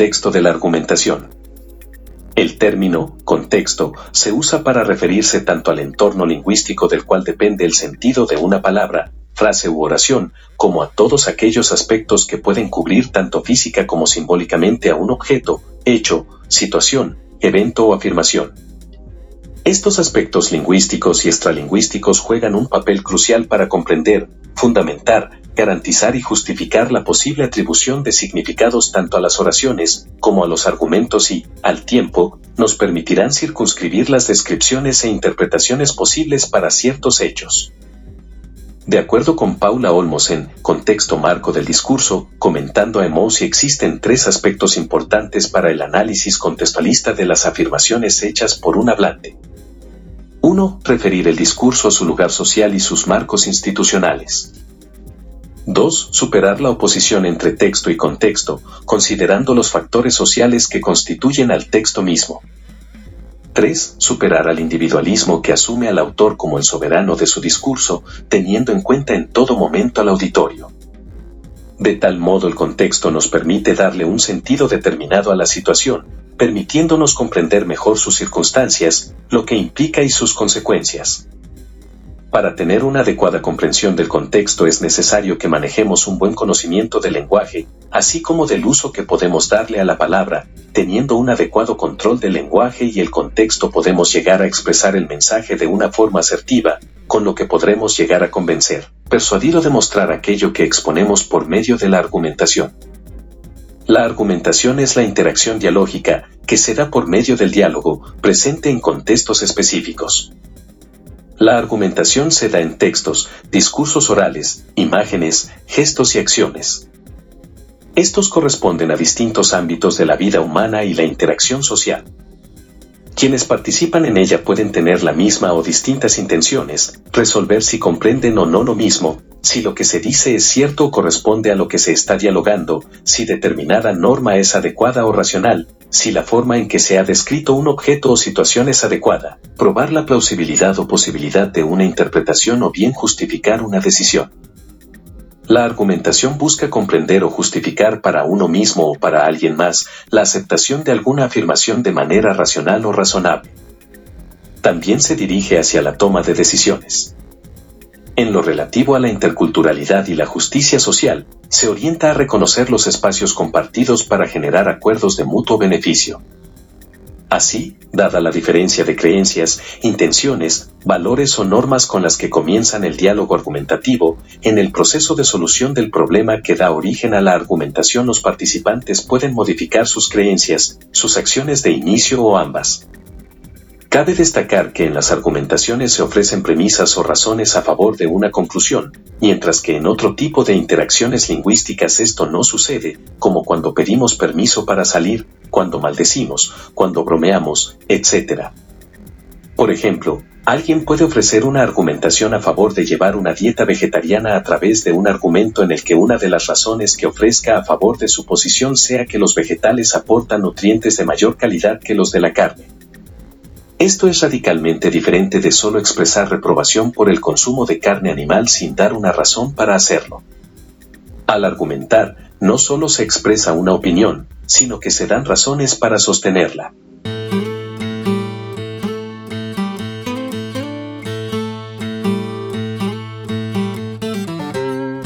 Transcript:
contexto de la argumentación. El término contexto se usa para referirse tanto al entorno lingüístico del cual depende el sentido de una palabra, frase u oración, como a todos aquellos aspectos que pueden cubrir tanto física como simbólicamente a un objeto, hecho, situación, evento o afirmación. Estos aspectos lingüísticos y extralingüísticos juegan un papel crucial para comprender, fundamentar, garantizar y justificar la posible atribución de significados tanto a las oraciones como a los argumentos y, al tiempo, nos permitirán circunscribir las descripciones e interpretaciones posibles para ciertos hechos. De acuerdo con Paula Olmos en Contexto Marco del Discurso, comentando a Emosi existen tres aspectos importantes para el análisis contextualista de las afirmaciones hechas por un hablante. 1. Referir el discurso a su lugar social y sus marcos institucionales. 2. Superar la oposición entre texto y contexto, considerando los factores sociales que constituyen al texto mismo. 3. Superar al individualismo que asume al autor como el soberano de su discurso, teniendo en cuenta en todo momento al auditorio. De tal modo el contexto nos permite darle un sentido determinado a la situación, permitiéndonos comprender mejor sus circunstancias, lo que implica y sus consecuencias. Para tener una adecuada comprensión del contexto es necesario que manejemos un buen conocimiento del lenguaje, así como del uso que podemos darle a la palabra. Teniendo un adecuado control del lenguaje y el contexto podemos llegar a expresar el mensaje de una forma asertiva, con lo que podremos llegar a convencer, persuadir o demostrar aquello que exponemos por medio de la argumentación. La argumentación es la interacción dialógica que se da por medio del diálogo, presente en contextos específicos. La argumentación se da en textos, discursos orales, imágenes, gestos y acciones. Estos corresponden a distintos ámbitos de la vida humana y la interacción social. Quienes participan en ella pueden tener la misma o distintas intenciones, resolver si comprenden o no lo mismo, si lo que se dice es cierto o corresponde a lo que se está dialogando, si determinada norma es adecuada o racional, si la forma en que se ha descrito un objeto o situación es adecuada, probar la plausibilidad o posibilidad de una interpretación o bien justificar una decisión. La argumentación busca comprender o justificar para uno mismo o para alguien más la aceptación de alguna afirmación de manera racional o razonable. También se dirige hacia la toma de decisiones. En lo relativo a la interculturalidad y la justicia social, se orienta a reconocer los espacios compartidos para generar acuerdos de mutuo beneficio. Así, dada la diferencia de creencias, intenciones, valores o normas con las que comienzan el diálogo argumentativo, en el proceso de solución del problema que da origen a la argumentación los participantes pueden modificar sus creencias, sus acciones de inicio o ambas. Cabe destacar que en las argumentaciones se ofrecen premisas o razones a favor de una conclusión, mientras que en otro tipo de interacciones lingüísticas esto no sucede, como cuando pedimos permiso para salir, cuando maldecimos, cuando bromeamos, etc. Por ejemplo, alguien puede ofrecer una argumentación a favor de llevar una dieta vegetariana a través de un argumento en el que una de las razones que ofrezca a favor de su posición sea que los vegetales aportan nutrientes de mayor calidad que los de la carne. Esto es radicalmente diferente de solo expresar reprobación por el consumo de carne animal sin dar una razón para hacerlo. Al argumentar, no solo se expresa una opinión, sino que se dan razones para sostenerla.